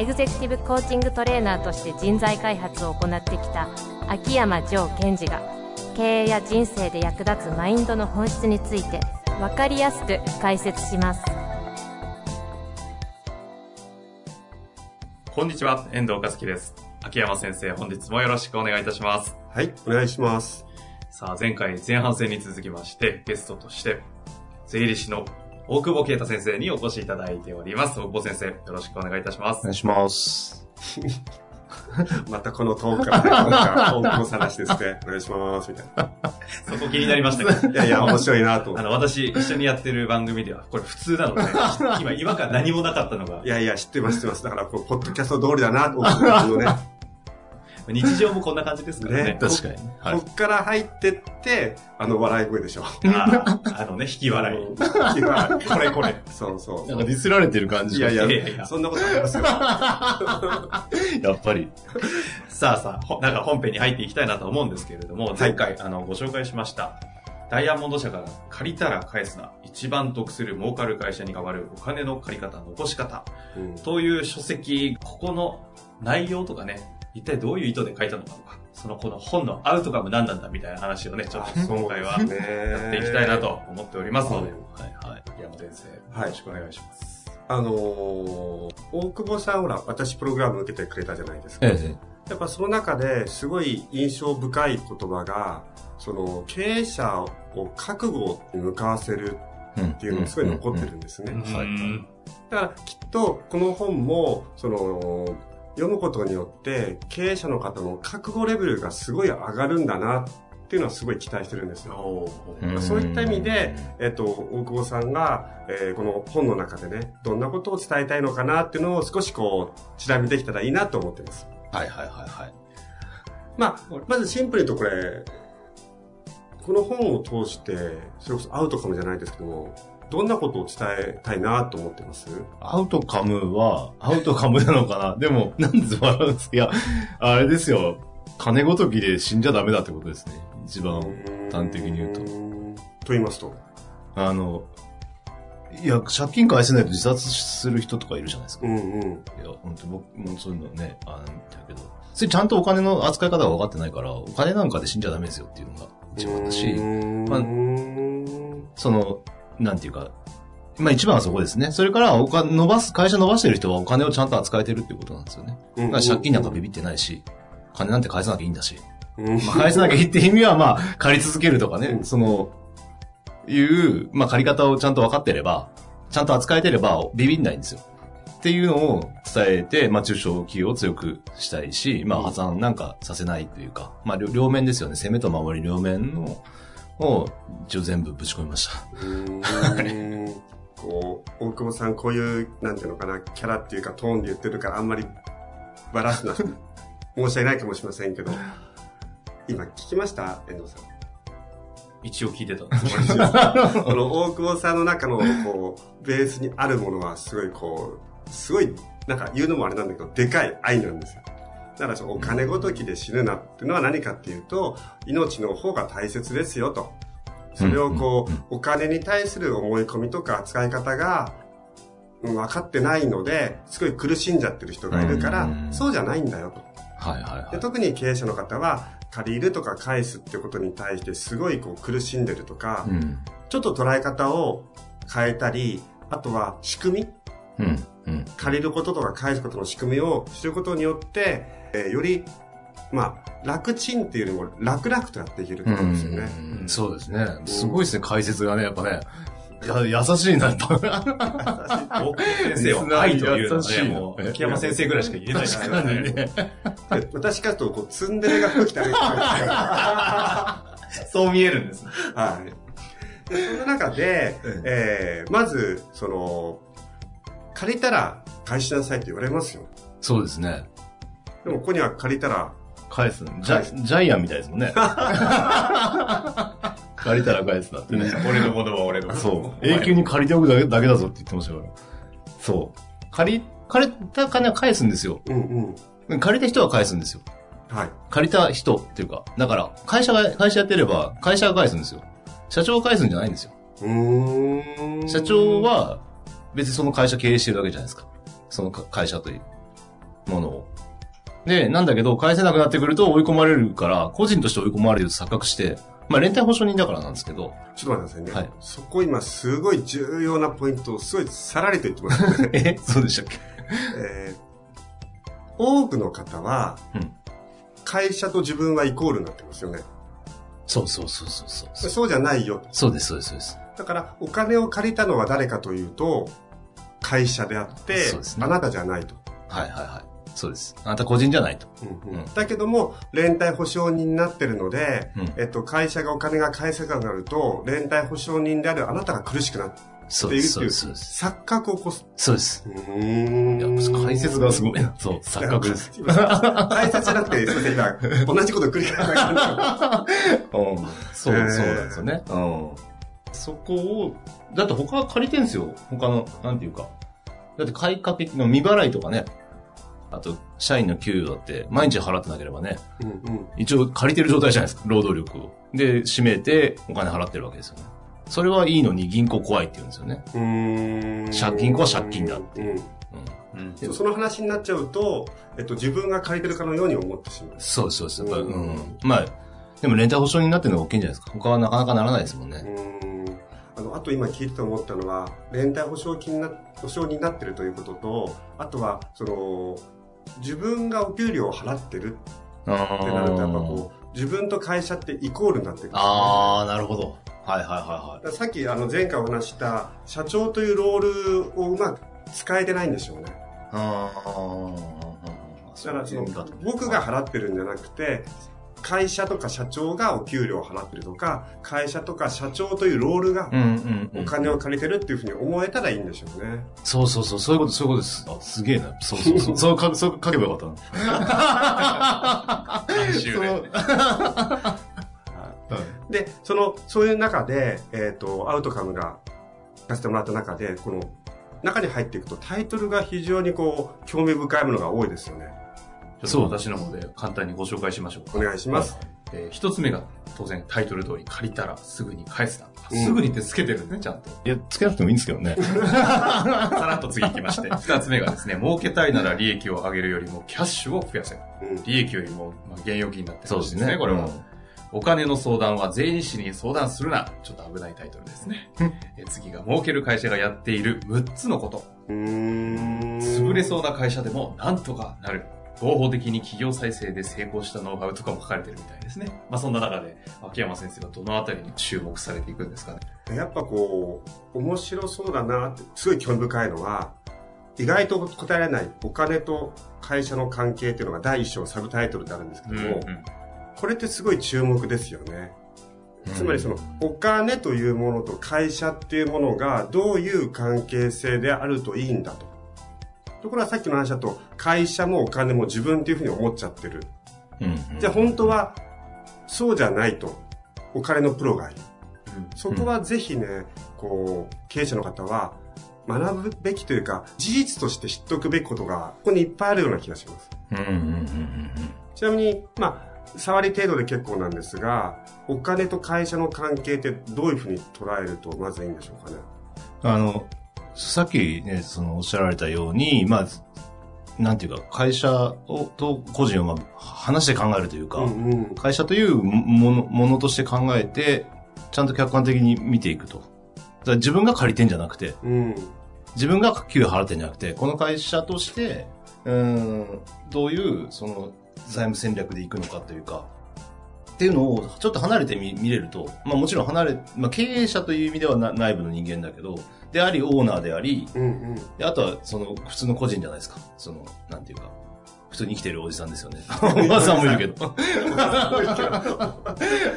エグゼクティブコーチングトレーナーとして人材開発を行ってきた秋山城賢治が経営や人生で役立つマインドの本質について分かりやすく解説しますこんにちは、遠藤和樹です。秋山先生、本日もよろしくお願いいたします。はい、お願いします。さあ、前回前半戦に続きまして、ゲストとして、税理士の大久保啓太先生にお越しいただいております。大久保先生、よろしくお願いいたしますお願。いします。またこのトークからね、なんか、大久保さらしですね。お願いします、みたいな。そこ気になりましたけど。いやいや、面白いなとあの、私、一緒にやってる番組では、これ普通なので、今、違和感何もなかったのがて。い、やいや、知ってます、知ってます。だから、ポッドキャスト通りだなと思って、ね、日常もこんな感じですからね。ね確かに。はい。こっから入ってって、あの、笑い声でしょ。あ あのね、引き笑い。うん引き笑いこれこれ。そうそう。なんかディスられてる感じがいやいやいやいやそんなことありますよ。やっぱり。さあさあ、ほなんか本編に入っていきたいなと思うんですけれども、前回、あの、ご紹介しました、ダイヤモンド社から借りたら返すな、一番得する儲かる会社に代わるお金の借り方、残し方、うんという書籍、ここの内容とかね、一体どういう意図で書いたのかとか、そのこの本のアウトカム何なんだみたいな話をね、ちょっと今回はねやっていきたいなと思っておりますので、はいはい。山先生、はいよろしくお願いします。あのー、大久保さんほら、私プログラム受けてくれたじゃないですか。ええ。やっぱその中ですごい印象深い言葉が、その経営者を覚悟に向かわせるうん。っていうのがすごい残ってるんですね。だからきっとこの本も、その、読むことによって経営者の方の覚悟レベルがすごい上がるんだなっていうのはすごい期待してるんですよ。そういった意味で、えっと、大久保さんが、えーこの本の中でね、どんなことを伝えたいのかなっていうのを少しこう、ちら見できたらいいなと思ってます。はいはいはいはい。まあ、まずシンプルに言うとこれ、この本を通して、それこそアウトカムじゃないですけども、どんなことを伝えたいなと思ってます？アウトカムは、アウトカムなのかな？でも、なんで笑うんですか？いや、あれですよ。金ごときで死んじゃダメだってことですね。一番端的に言うと。と。と言いますと？あの、いや、借金返せないと自殺する人とかいるじゃないですか。うんうん。いや、本当僕もそういうのね、あの、だけど、それちゃんとお金の扱い方が分かってないから、お金なんかで死んじゃダメですよっていうのが一番だし、まあその、なんていうか、まあ一番はそこですね。それから、お金伸ばす、会社伸ばしてる人はお金をちゃんと扱えてるっていうことなんですよね。だから借金なんかビビってないし、金なんて返さなきゃいいんだし。うん、まあ、返さなきゃいいって意味は、まあ、借り続けるとかね、うんその、いう、まあ借り方をちゃんと分かってれば、ちゃんと扱えてればビビんないんですよ。っていうのを伝えて、まあ中小企業を強くしたいし、まあ破産なんかさせないというか、まあ両両面ですよね。攻めと守り両面の、を一応全部ぶち込みました。うーんこう、大久保さん、こういう、なんていうのかな、キャラっていうかトーンで言ってるから、あんまりバラすな、申し訳ないかもしれませんけど、今聞きました？遠藤さん。一応聞いてたんです。この大久保さんの中の、こう、ベースにあるものは、すごいこう、すごい、なんか言うのもあれなんだけど、でかい愛なんですよ。だからお金ごときで死ぬなっていうのは何かっていうと、命の方が大切ですよと。それをこうお金に対する思い込みとか扱い方が、うん分かってないので、すごい苦しんじゃってる人がいるからうん、そうじゃないんだよと。はいはいはい。で特に経営者の方は、借りるとか返すってことに対してすごいこう苦しんでるとか、うん。ちょっと捉え方を変えたり、あとは仕組み、うん。うん。借りることとか返すことの仕組みを知ることによって、えーより、まあ、楽ちんっていうよりも楽々とやっていけると思うんですよね。うんそうですね。すごいですね、解説がね、やっぱね。いや、優しいな、やっぱ。先生は愛というのはね、もう、秋山先生ぐらいしか言えないです確からにね。で私からと、こう、ツンデレが吹きたりは そう見えるんですね。い。でその中で、えーまず、その、借りたら返しなさいって言われますよ。そうですね。でも、ここには借りたら返す。ジャジャイアンみたいですもんね。借りたら返すなってね。俺のものは俺の。そう。永久に借りておくだけだけだぞって言ってましたから。そう。借り、借りた金は返すんですよ。うんうん。借りた人は返すんですよ。はい。借りた人っていうか。だから、会社が、会社やってれば、会社が返すんですよ。社長が返すんじゃないんですよ。うーん。社長、は、別にその会社経営してるわけじゃないですか。そのか会社というものを。で、なんだけど、返せなくなってくると追い込まれるから、個人として追い込まれると錯覚して、まあ連帯保証人だからなんですけど、ちょっと待ってくださいね。はいそこ今すごい重要なポイントをすごいさらりと言ってますね。えそうでしたっけ？えー多くの方は、うん会社と自分はイコールになってますよね。そうそうそうそうそう。そうじゃないよ。そうです、そうです、そうです。だから、お金を借りたのは誰かというと、会社であって、ねあなたじゃないと。はいはいはい。そうです。あなた個人じゃないと。うんうんうんだけども、連帯保証人になってるので、うんえっと、会社がお金が返せなくなると、連帯保証人であるあなたが苦しくなってそうでるっていう。錯覚を起こす。そうです。うーんいや、解説がすごいな。そう、錯覚です。今解説じゃなくて、すいません、今、同じこと繰り返しながうん。そう、そうなんですよね。うん。そこを、だって他は借りてんすよ。他の、なんていうか。だって買いかけの未払いとかね。あと、社員の給与だって、毎日払ってなければね。うんうん。一応借りてる状態じゃないですか。労働力を。で、締めてお金払ってるわけですよね。それはいいのに銀行怖いって言うんですよね。うーん借金は借金だってうんうん。その話になっちゃうと、えっと、自分が借りてるかのように思ってしまう。そうです、そうです。やっぱり、ううんん。まあ、でも連帯保証人になってるのが大きいんじゃないですか。他はなかなかならないですもんね。うーんあの、あと今聞いてて思ったのは、連帯保証金な、保証になってるということと、あとは、その、自分がお給料を払ってるあってなると、やっぱこう、自分と会社ってイコールになってくるね、あー、なるほど。はいはいはいはい。さっきあの前回お話しした社長というロールをうまく使えてないんでしょうね。あだからその僕が払ってるんじゃなくて、会社とか社長がお給料を払ってるとか、会社とか社長というロールがうんうん、うん。お金を借りてるっていうふうに思えたらいいんでしょうね。そうそうそう、そういうこと、そういうことです。あ、すげえな。そうそうそう。そうか、そう書けばよかったな。監修で。で、その、そういう中で、えっ、と、アウトカムが聞かせてもらった中で、この、中に入っていくとタイトルが非常にこう、興味深いものが多いですよね。ちょっと私の方で簡単にご紹介しましょうか。お願いします。えー一つ目が当然タイトル通り借りたらすぐに返すな。うんすぐにってつけてるんですね、ちゃんと。いや、つけなくてもいいんですけどね。さらっと次行きまして。二つ目がですね、儲けたいなら利益を上げるよりもキャッシュを増やせ。うん利益よりも、まあ、現預金になってるんですね、これは。うんお金の相談は税理士に相談するな。ちょっと危ないタイトルですね。え次が儲ける会社がやっている6つのこと。潰れそうな会社でもなんとかなる。合法的に企業再生で成功したノウハウとかも書かれてるみたいですね。まあそんな中で、秋山先生はどのあたりに注目されていくんですかね。やっぱこう、面白そうだなって、すごい興味深いのは、意外と答えられないお金と会社の関係っていうのが第一章サブタイトルであるんですけども、これってすごい注目ですよね。つまりその、お金というものと会社っていうものがどういう関係性であるといいんだと。ところがさっきの話だと、会社もお金も自分っていうふうに思っちゃってる。うんうんじゃあ本当は、そうじゃないと。お金のプロがいる。そこはぜひね、こう、経営者の方は、学ぶべきというか、事実として知っておくべきことが、ここにいっぱいあるような気がします。うんうんうんうんちなみに、まあ、触り程度で結構なんですが、お金と会社の関係ってどういうふうに捉えるとまずいいんでしょうかね？あの、さっきね、そのおっしゃられたように、まあ、なんていうか、会社をと個人をまあ話して考えるというか、うんうん。会社というものものとして考えて、ちゃんと客観的に見ていくと。自分が借りてんじゃなくて、うん。自分が給与払ってんじゃなくて、この会社として、うーん、どういう、その、財務戦略でいくのかというか、っていうのをちょっと離れてみ見れると、まあもちろん離れ、まあ経営者という意味ではな内部の人間だけど、であり、オーナーであり、うんうん。であとはその普通の個人じゃないですか。その、なんていうか、普通に生きてるおじさんですよね。おばさんもいるけど。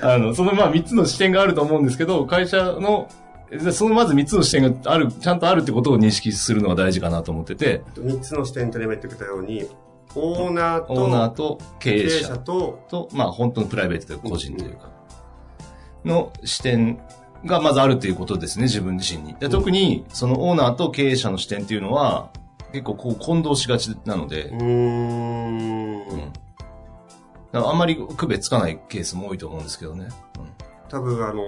あの、そのまあ三つの視点があると思うんですけど、会社の、でそのまず三つの視点がある、ちゃんとあるってことを認識するのが大事かなと思ってて、三つの視点と今言ってくれたように、オーナーと、オーナーと経営者者と、と、まあ本当のプライベートというか個人というか、の視点がまずあるということですね、自分自身に。で特に、そのオーナーと経営者の視点っていうのは、結構こう混同しがちなので、うーん。うんあんまり区別つかないケースも多いと思うんですけどね。多分あの、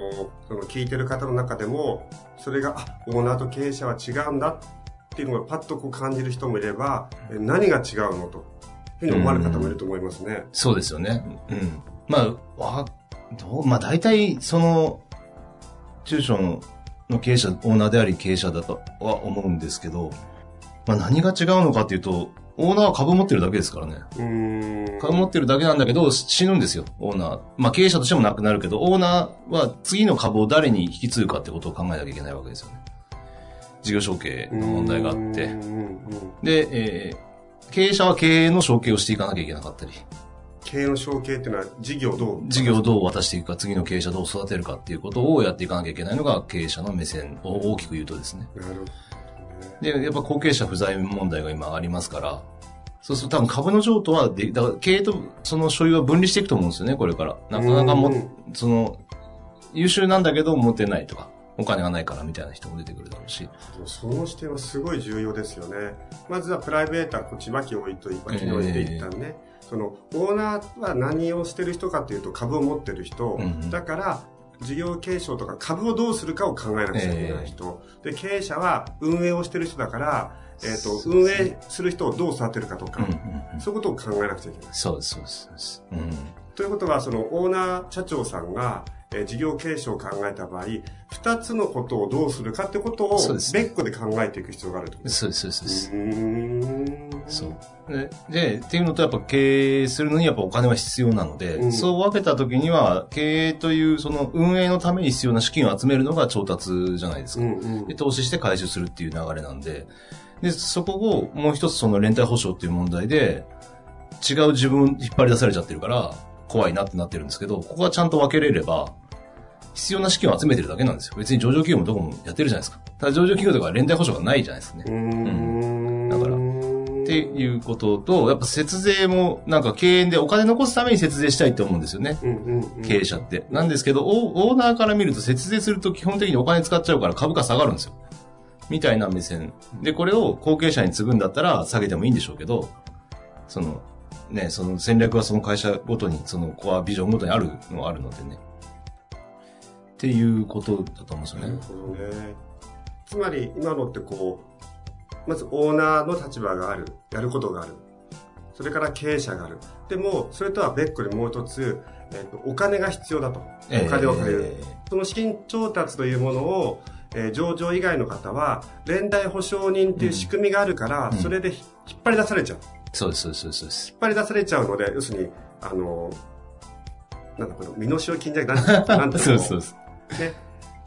その聞いてる方の中でも、それが、あ、オーナーと経営者は違うんだっていうのがパッとこう感じる人もいれば、え何が違うのと、いうふうに思われる方もいると思いますね。そうですよね。うん。まあ、わ、どう、まあ大体、その、中小のの経営者、オーナーであり経営者だとは思うんですけど、まあ何が違うのかっていうと、オーナーは株持ってるだけですからね。株持ってるだけなんだけど、死ぬんですよ、オーナー。まあ経営者としてもなくなるけど、オーナーは次の株を誰に引き継ぐかってことを考えなきゃいけないわけですよね。事業承継の問題があって。で、えー経営者は経営の承継をしていかなきゃいけなかったり。経営の承継っていうのは事業をどう？事業をどう渡していくか、次の経営者どう育てるかっていうことをやっていかなきゃいけないのが経営者の目線を大きく言うとですね。なるほどね。で、やっぱ後継者不在問題が今ありますから、そうすると多分株の譲渡はで、だから経営とその所有は分離していくと思うんですよね、これから。なかなかもうん、その、優秀なんだけど持ってないとか、お金がないからみたいな人も出てくるだろうし。その視点はすごい重要ですよね。まずはプライベートはこっち脇置いといて、脇に置いて一旦ね。その、オーナーは何をしてる人かっていうと株を持ってる人。うんうんだから、事業継承とか株をどうするかを考えなくちゃいけない人。で、経営者は運営をしてる人だから、えっ、と、運営する人をどう育てるかとか、うんうんうんそういうことを考えなくちゃいけない。そうです、そうですそうです。うん。ということは、そのオーナー社長さんが、えー事業継承を考えた場合、二つのことをどうするかってことを別個で考えていく必要があると。そうです、そうです、そうで。で、で、っていうのとやっぱ経営するのにやっぱお金は必要なので、うんそう分けた時には、経営というその運営のために必要な資金を集めるのが調達じゃないですか。うんうんで、投資して回収するっていう流れなんで、で、そこをもう一つその連帯保証っていう問題で、違う自分を引っ張り出されちゃってるから、怖いなってなってるんですけど、ここはちゃんと分けれれば、必要な資金を集めてるだけなんですよ。別に上場企業もどこもやってるじゃないですか。ただ上場企業とかは連帯保証がないじゃないですかね。うーんだからっていうことと、やっぱ節税も、なんか経営でお金残すために節税したいって思うんですよね。うんうんうん経営者って。なんですけど、オオーナーから見ると節税すると基本的にお金使っちゃうから株価下がるんですよ。みたいな目線。で、これを後継者に継ぐんだったら下げてもいいんでしょうけど、その、ね、その戦略はその会社ごとに、そのコアビジョンごとにあるのはあるのでね。っていうことだと思うんですよね。なるほどね。つまり、今のってこう、まずオーナーの立場がある。やることがある。それから経営者がある。でも、それとは別個でもう一つ、えっとお金が必要だと。お金を借りる。えその資金調達というものを、えー上場以外の方は、連帯保証人っていう仕組みがあるから、うんそれでひ引っ張り出されちゃう。ーそうです、そうです、そうです。引っ張り出されちゃうので、要するに、あの、なんだこれ、身代金じゃなくて、てい そうのそうです。ね。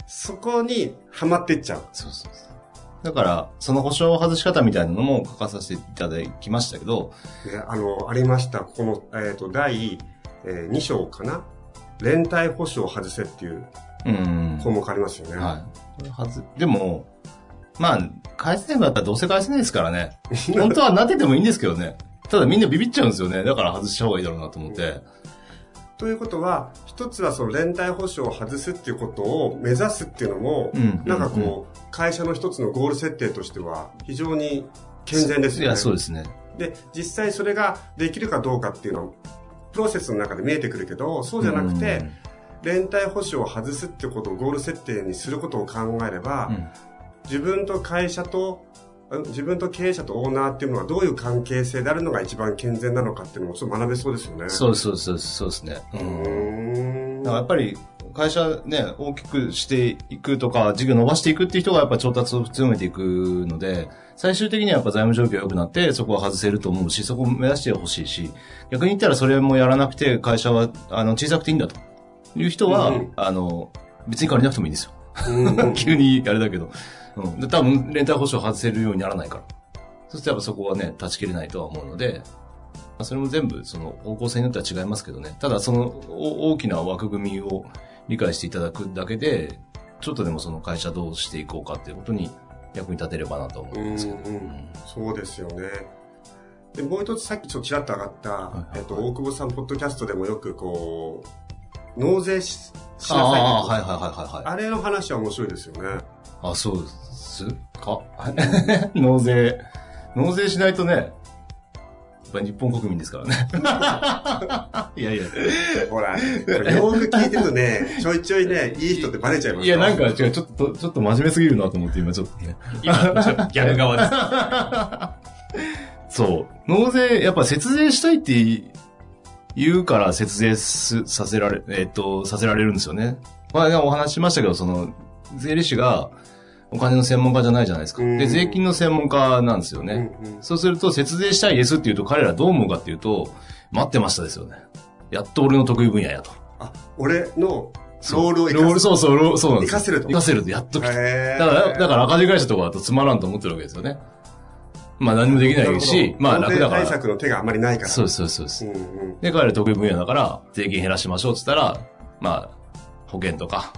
そこにはまっていっちゃう。そうそうそう。だから、その保証外し方みたいなのも書かさせていただきましたけど、ね、あの、ありました。ここの、えっ、と、第、え2章かな？連帯保証を外せっていううん。項目ありますよね。はい。はず、でも、まあ、返せないったらどうせ返せないですからね。本当はなっててもいいんですけどね。ただみんなビビっちゃうんですよね。だから外した方がいいだろうなと思って。ということは、一つはその連帯保証を外すっていうことを目指すっていうのも、うんなんかこう、会社の一つのゴール設定としては非常に健全ですよね。いや、そうですね。で、実際それができるかどうかっていうのは、プロセスの中で見えてくるけど、そうじゃなくて、連帯保証を外すってことをゴール設定にすることを考えれば、うん、うん自分と会社と、うん自分と経営者とオーナーっていうのはどういう関係性であるのが一番健全なのかっていうのもちょっと学べそうですよね。そうそうそうそうですね。うん。だからやっぱり、会社ね、大きくしていくとか、事業伸ばしていくっていう人がやっぱ調達を強めていくので、最終的にはやっぱ財務状況が良くなって、そこは外せると思うし、そこを目指してほしいし、逆に言ったらそれもやらなくて、会社は、あの、小さくていいんだという人は、うんあの、別に借りなくてもいいんですよ。急にあれだけど。うん。で、多分、連帯保証外せるようにならないから。そしてやっぱそこはね、断ち切れないとは思うので、まあそれも全部、その、方向性によっては違いますけどね。ただ、その、お大きな枠組みを理解していただくだけで、ちょっとでもその会社どうしていこうかっていうことに役に立てればなと思うんですけど。うんうんそうですよね。で、もう一つさっきちょっとちらっと上がった、いはいえっと、大久保さんポッドキャストでもよくこう、納税ししなさいああ、ってはいはいはいはいはい。あれの話は面白いですよね。あ、そうですか？納税。納税しないとね、やっぱり日本国民ですからね。いやいや。ほら、これよく聞いてるとね、ちょいちょいね、いい人ってバレちゃいますいや、なんかよ違う、ちょっと、ちょっと真面目すぎるなと思って今ちょっとね。今、ちょっとギャル側です。そう。納税、やっぱ節税したいって言うから節税すさせられ、えっ、と、させられるんですよね。まあ、お話ししましたけど、その、税理士がお金の専門家じゃないじゃないですか。うんで、税金の専門家なんですよね。うんうんそうすると、節税したいですって言うと、彼らどう思うかっていうと、待ってましたですよね。やっと俺の得意分野やと。あ、俺のロそうールをロール、そうそう、そうなんですよ活かせると活かせると、やっと来た。だから、だから赤字会社とかだとつまらんと思ってるわけですよね。まあ何もできないし、まあ楽だから。対策の手があんまりないから。そうそうそうですう。んうん。で、彼ら得意分野だから、税金減らしましょうって言ったら、まあ、保険とか、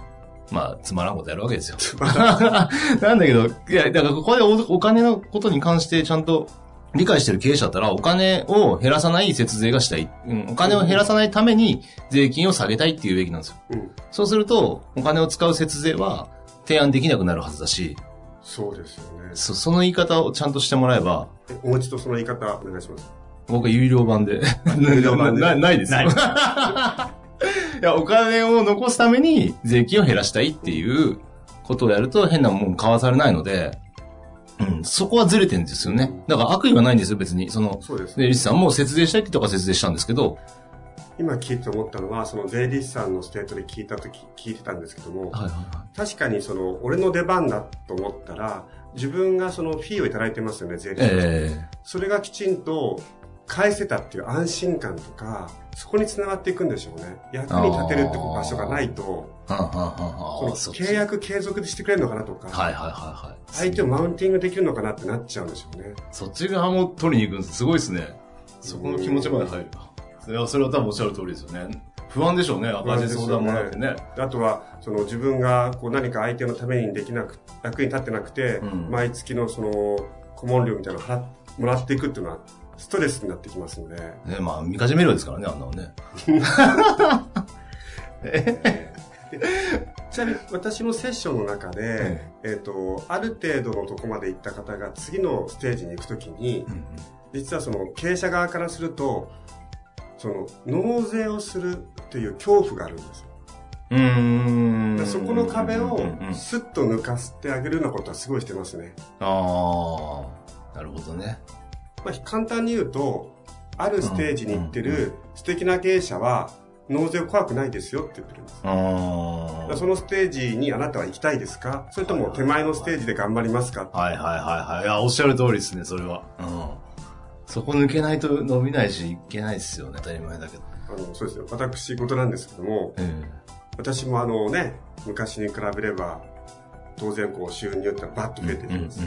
まあ、つまらんことやるわけですよ。なんだけど、いや、だからここでおお金のことに関してちゃんと理解してる経営者だったら、お金を減らさない節税がしたい。うん、お金を減らさないために税金を下げたいっていうべきなんですよ。うん。そうすると、お金を使う節税は提案できなくなるはずだし、そうですよね。そその言い方をちゃんとしてもらえば、えもう一度その言い方お願いします。僕は有料版で。有料版でな ないですよ。ない いや、お金を残すために税金を減らしたいっていうことをやると変なもん買わされないので、うん、そこはずれてるんですよね。だから悪意はないんですよ、別に。その、そうです税理士さんも節税したいってとか節税したんですけど、今聞いて思ったのは、その税理士さんのステートで聞いたとき、聞いてたんですけども、はいはいは確かにその、俺の出番だと思ったら、自分がそのフィーをいただいてますよね、税い。理士さん。えそれがきちんと返せたっていう安心感とか、そこにつながっていくんでしょうね。役に立てるって場所がないと、えはんはんは契約継続でしてくれるのかなとか、はいはいはいはい。相手をマウンティングできるのかなってなっちゃうんでしょうね。そっち側も取りに行くんです。すごいですね。そこの気持ちまで入る。いや、それは多分おっしゃる通りですよね。不安でしょうね。赤字相談もらってね。あとは、その自分がこう何か相手のためにできなく、役に立ってなくて、うん毎月のその顧問料みたいなのをもらっていくっていうのは、ストレスになってきますので、ね、まあ、見かじめ料ですからね、あんなのね。ちなみに私のセッションの中で、えっ、と、ある程度のとこまで行った方が次のステージに行くときに、実はその経営者側からすると、その納税をするっていう恐怖があるんですよ。うーん。でそこの壁をうんうんうんスッと抜かしてあげるようなことはすごいしてますね。ああ、なるほどね。まあ、簡単に言うと、あるステージに行ってる素敵な経営者は、納税怖くないですよって言ってるんです。あらそのステージにあなたは行きたいですか？それとも手前のステージで頑張りますか？はいはいはいはい。いや、おっしゃる通りですね、それは。うん。そこ抜けないと伸びないし、いけないですよね、当たり前だけど。あの、そうですよ。私事なんですけども、え私もあのね、昔に比べれば、当然こう収入ってのはバッと増えていきます。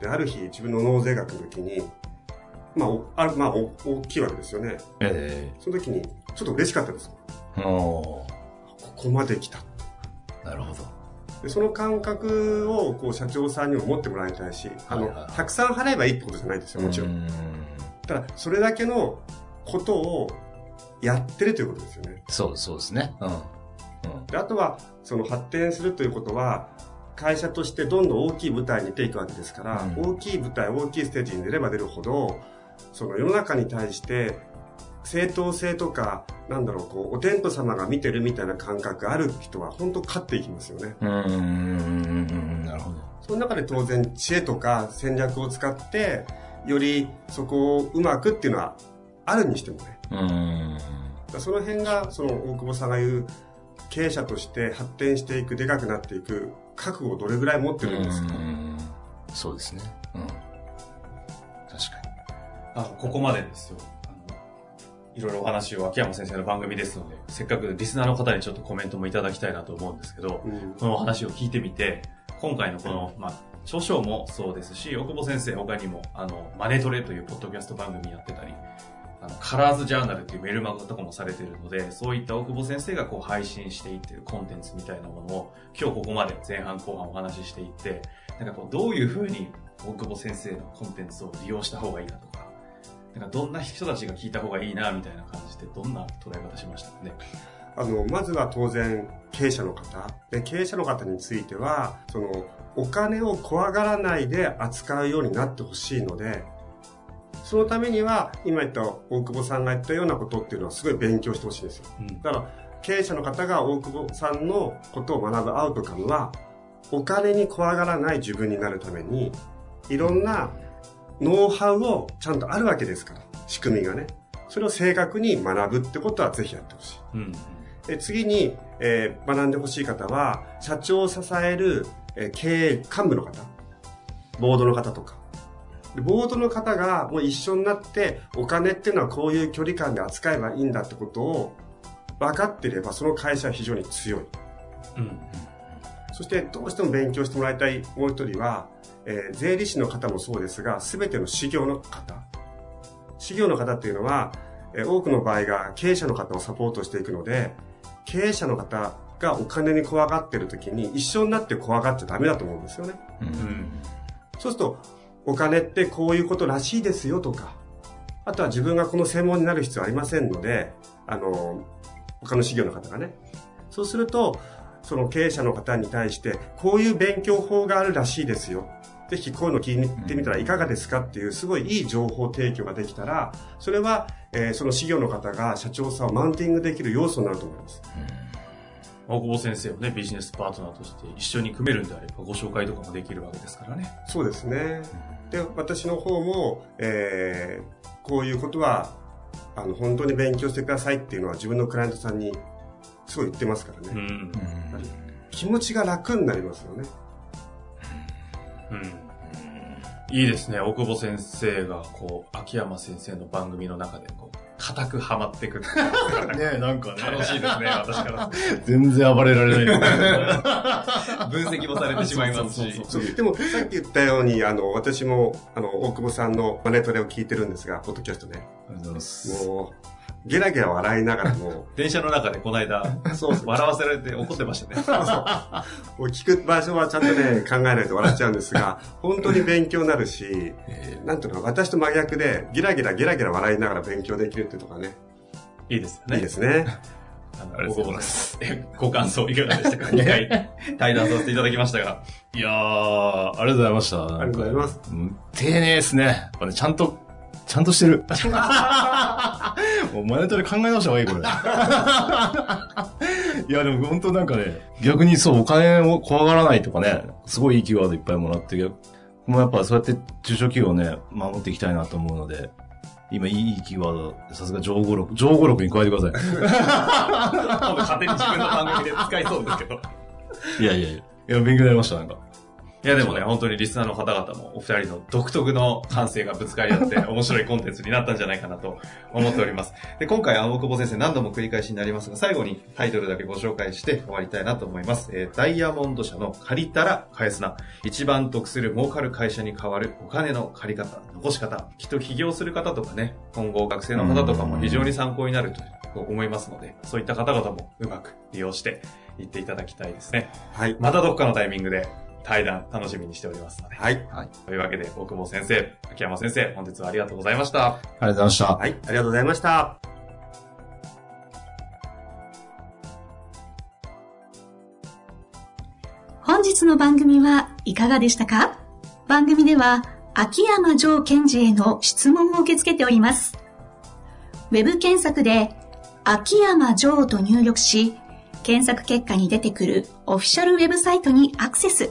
で、ある日自分の納税額の時に、まあ、おあるまあお大きいわけですよね。えその時に、ちょっと嬉しかったです。ここまで来た。ーなるほど。でその感覚をこう社長さんにも持ってもらいたいし、あの、たくさん払えばいいってことじゃないですよ、もちろん。ん。ただ、それだけのことをやってるということですよね。そう、そうですね。うん。うん。であとは、その発展するということは、会社としてどんどん大きい舞台に出ていくわけですから、うん大きい舞台、大きいステージに出れば出るほど、その世の中に対して、正当性とか、なんだろう、こう、お天道様が見てるみたいな感覚ある人は、本当勝っていきますよね。うん、うん、うん、うん、なるほど。その中で当然知恵とか戦略を使って、よりそこをうまくっていうのはあるにしてもね。うん。その辺が、その大久保さんが言う、経営者として発展していく、でかくなっていく、覚悟をどれぐらい持ってるんですか、うんそうですね。うん。確かあここまでですよ。あのいろいろお話を秋山先生の番組ですので、せっかくリスナーの方にちょっとコメントもいただきたいなと思うんですけど、うんこのお話を聞いてみて、今回のこの、まあ、著書もそうですし、大久保先生他にも、あの、マネトレというポッドキャスト番組やってたり、あの、カラーズジャーナルっていうメルマガとかもされてるので、そういった大久保先生がこう配信していってるコンテンツみたいなものを、今日ここまで前半後半お話ししていって、なんかこう、どういうふうに大久保先生のコンテンツを利用した方がいいかとか、なんかどんな人たちが聞いた方がいいな、みたいな感じで、どんな捉え方しましたかね？あの、まずは当然、経営者の方。で、経営者の方については、その、お金を怖がらないで扱うようになってほしいので、そのためには、今言った大久保さんが言ったようなことっていうのはすごい勉強してほしいんですよ。うん。だから、経営者の方が大久保さんのことを学ぶアウトカムは、お金に怖がらない自分になるために、いろんなノウハウをちゃんとあるわけですから、仕組みがね。それを正確に学ぶってことはぜひやってほしい。うん。で次に、えー学んでほしい方は、社長を支える、えー経営幹部の方、ボードの方とか。でボードの方がもう一緒になって、お金っていうのはこういう距離感で扱えばいいんだってことを分かっていれば、その会社は非常に強い。うん。そしてどうしても勉強してもらいたいもう一人は、えー税理士の方もそうですが、すべての事業の方。事業の方っていうのは、えー多くの場合が経営者の方をサポートしていくので、経営者の方がお金に怖がってる時に一緒になって怖がっちゃダメだと思うんですよね。うんうん。そうすると、お金ってこういうことらしいですよとか、あとは自分がこの専門になる必要ありませんので、あの、他の事業の方がね。そうすると、その経営者の方に対して、こういう勉強法があるらしいですよ。ぜひこういうの聞いてみたらいかがですかっていうすごいいい情報提供ができたら、それは、えーその事業の方が社長さんをマウンティングできる要素になると思います。大久保先生をね、ビジネスパートナーとして一緒に組めるんであれば、ご紹介とかもできるわけですからね。そうですね。で、私の方も、えーこういうことは、あの、本当に勉強してくださいっていうのは自分のクライアントさんにすごい言ってますからね。うん。気持ちが楽になりますよね。うん。いいですね。大久保先生が、こう、秋山先生の番組の中で、こう、固くハマってくる。ねえ、なんかね。楽しいですね、私から。全然暴れられない。分析もされてしまいますし。でも、さっき言ったように、あの、私も、あの、大久保さんのマネトレを聞いてるんですが、ポッドキャストね。ありがとうございます。もう、ゲラゲラ笑いながらも、電車の中でこの間、そうそう。笑わせられて怒ってましたね。もう聞く場所はちゃんとね、考えないと笑っちゃうんですが、本当に勉強になるし、えなんていうの、私と真逆で、ギラギラギラギラ笑いながら勉強できるってとかね、いいですよね。いいですね。ありがとうございますご感想いかがでしたか ?2 回対談させていただきましたが。ーいやー、ありがとうございました。ありありがとうございます。丁寧ですね。やっぱね、ちゃんと、ちゃんとしてる。もうマネトレ考え直した方がいい、これ。いや、でも本当なんかね、逆にそう、お金を怖がらないとかね、すごいいいキーワードいっぱいもらって、もうやっぱそうやって中小企業をね、守っていきたいなと思うので、今いいキーワード、さすが情語録、情語録に加えてくださ 今度勝手に自分の番組で使いそうですけど。い。いやいやいや、いや、勉強になりました、なんか。いやでもね、本当にリスナーの方々もお二人の独特の感性がぶつかり合って 面白いコンテンツになったんじゃないかなと思っております。で、今回、青久保先生何度も繰り返しになりますが、最後にタイトルだけご紹介して終わりたいなと思います。えーダイヤモンド社の借りたら返すな。一番得する儲かる会社に代わるお金の借り方、残し方。きっと起業する方とかね、今後学生の方とかも非常に参考になると思いますので、そういった方々もうまく利用していっていただきたいですね。はい。またどっかのタイミングで対談楽しみにしておりますので。はい。というわけで、大久保先生、秋山先生、本日はありがとうございました。ありがとうございました。はい。ありがとうございました。本日の番組はいかがでしたか？番組では秋山城賢治への質問を受け付けております。ウェブ検索で秋山城と入力し、検索結果に出てくるオフィシャルウェブサイトにアクセス。